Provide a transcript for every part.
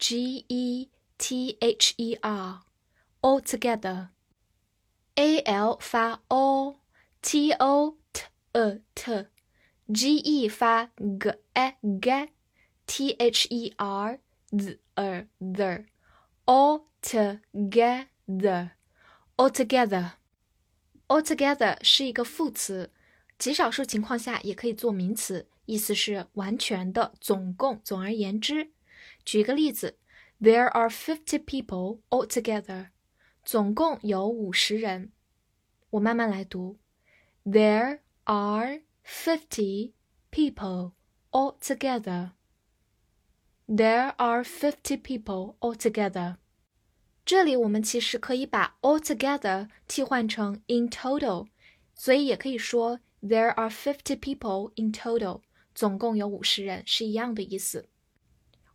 g e t h e r，altogether，a l 发 o，t o t e t，g e 发 g e g，t h e r z e the，altogether。Altogether，altogether 是一个副词，极少数情况下也可以做名词，意思是完全的、总共。总而言之，举个例子，There are fifty people altogether，总共有五十人。我慢慢来读，There are fifty people altogether。There are fifty people altogether。这里我们其实可以把 altogether 替换成 in total，所以也可以说 there are fifty people in total，总共有五十人，是一样的意思。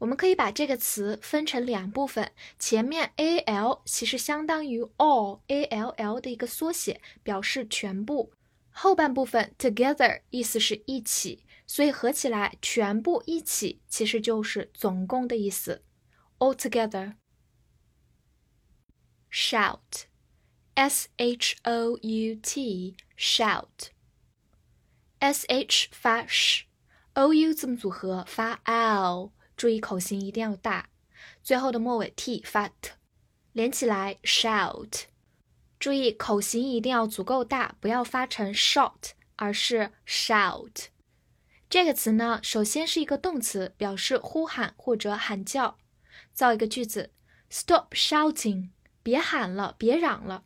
我们可以把这个词分成两部分，前面 a l 其实相当于 all a l l 的一个缩写，表示全部。后半部分 together 意思是一起，所以合起来全部一起其实就是总共的意思。altogether。shout, s h o u t, shout. s h 发 sh，o u 字母组合发 l，注意口型一定要大。最后的末尾 t 发 t，连起来 shout。注意口型一定要足够大，不要发成 short，而是 shout。这个词呢，首先是一个动词，表示呼喊或者喊叫。造一个句子：Stop shouting。别喊了，别嚷了。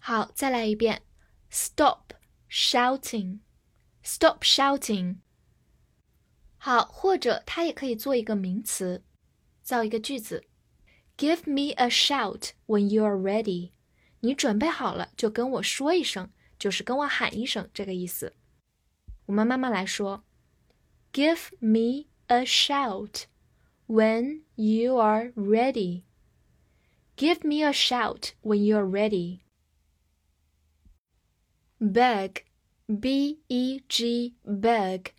好，再来一遍，Stop shouting，Stop shouting。好，或者它也可以做一个名词，造一个句子，Give me a shout when you are ready。你准备好了就跟我说一声，就是跟我喊一声这个意思。我们慢慢来说，Give me a shout when you are ready。Give me a shout when you are ready. Beg, b-e-g, beg，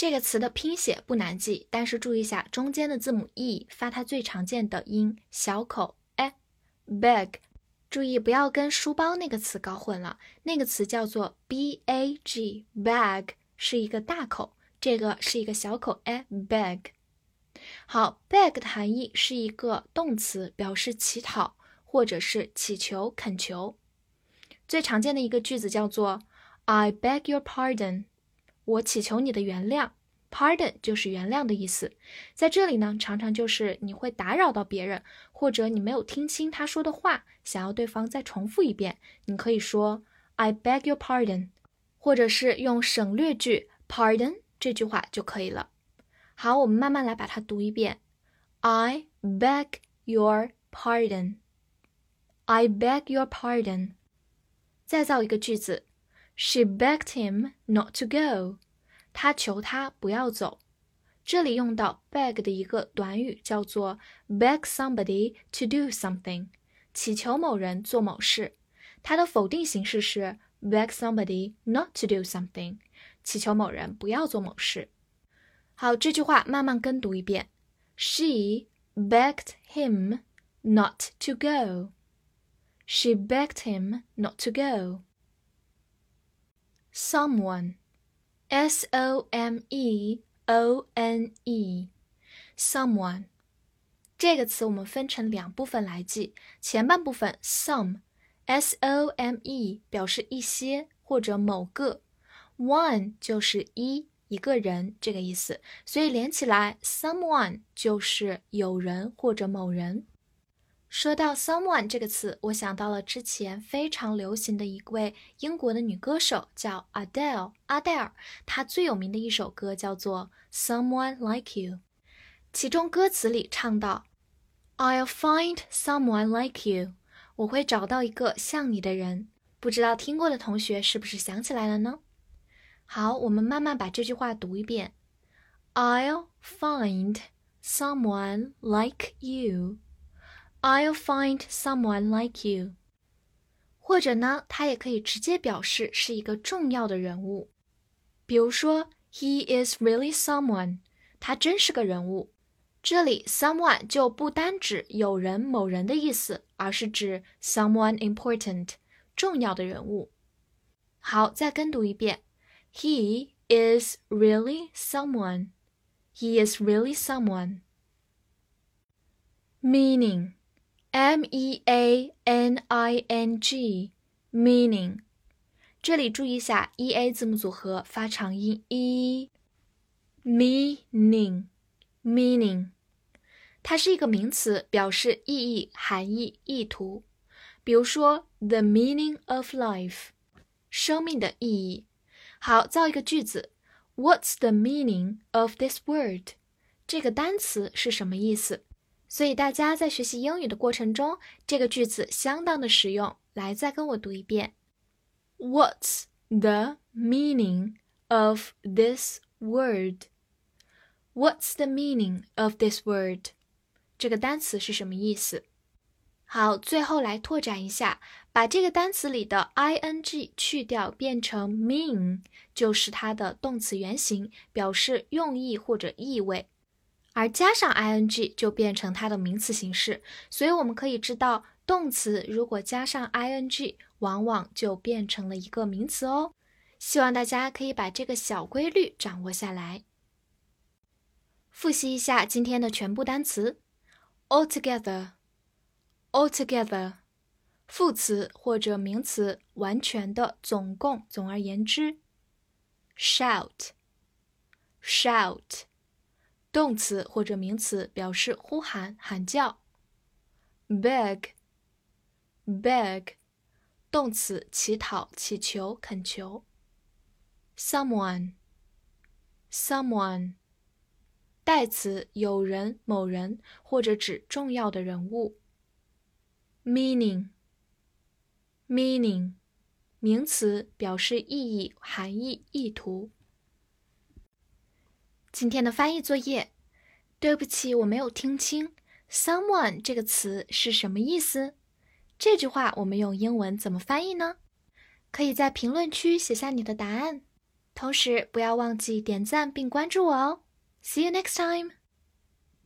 这个词的拼写不难记，但是注意一下中间的字母 e 发它最常见的音小口 e，bag，注意不要跟书包那个词搞混了，那个词叫做 b-a-g，bag 是一个大口，这个是一个小口 e，bag。好，beg 的含义是一个动词，表示乞讨或者是乞求、恳求。最常见的一个句子叫做 "I beg your pardon"，我祈求你的原谅。Pardon 就是原谅的意思。在这里呢，常常就是你会打扰到别人，或者你没有听清他说的话，想要对方再重复一遍，你可以说 "I beg your pardon"，或者是用省略句 "Pardon" 这句话就可以了。好，我们慢慢来把它读一遍。I beg your pardon. I beg your pardon. 再造一个句子，She begged him not to go. 她求他不要走。这里用到 beg 的一个短语叫做 beg somebody to do something，祈求某人做某事。它的否定形式是 beg somebody not to do something，祈求某人不要做某事。好，这句话慢慢跟读一遍。She begged him not to go. She begged him not to go. Someone, S O M E O N E, someone 这个词我们分成两部分来记。前半部分 some, S O M E 表示一些或者某个，one 就是一。一个人这个意思，所以连起来，someone 就是有人或者某人。说到 someone 这个词，我想到了之前非常流行的一位英国的女歌手，叫 Adele，阿黛尔。她最有名的一首歌叫做《Someone Like You》。其中歌词里唱到：“I'll find someone like you。”我会找到一个像你的人。不知道听过的同学是不是想起来了呢？好，我们慢慢把这句话读一遍：I'll find someone like you. I'll find someone like you. 或者呢，它也可以直接表示是一个重要的人物，比如说，He is really someone. 他真是个人物。这里 someone 就不单指有人、某人的意思，而是指 someone important。重要的人物。好，再跟读一遍。He is really someone. He is really someone. Meaning, M E A N I N G, meaning. 这里注意一下 e a 字母组合发长音 e。meaning, meaning，它是一个名词，表示意义、含义、意图。比如说，the meaning of life，生命的意义。好，造一个句子，What's the meaning of this word？这个单词是什么意思？ 所以大家在学习英语的过程中，这个句子相当的实用。来，再跟我读一遍，What's the meaning of this word？What's the meaning of this word？这个单词是什么意思？好，最后来拓展一下，把这个单词里的 ing 去掉，变成 mean，就是它的动词原形，表示用意或者意味，而加上 ing 就变成它的名词形式。所以我们可以知道，动词如果加上 ing，往往就变成了一个名词哦。希望大家可以把这个小规律掌握下来。复习一下今天的全部单词，altogether。altogether，副词或者名词，完全的，总共，总而言之。shout，shout，动词或者名词，表示呼喊、喊叫。beg，beg，动词，乞讨、乞求、恳求。someone，someone，代词，有人、某人，或者指重要的人物。meaning，meaning，名词，表示意义、含义、意图。今天的翻译作业，对不起，我没有听清 “someone” 这个词是什么意思。这句话我们用英文怎么翻译呢？可以在评论区写下你的答案，同时不要忘记点赞并关注我哦。See you next time.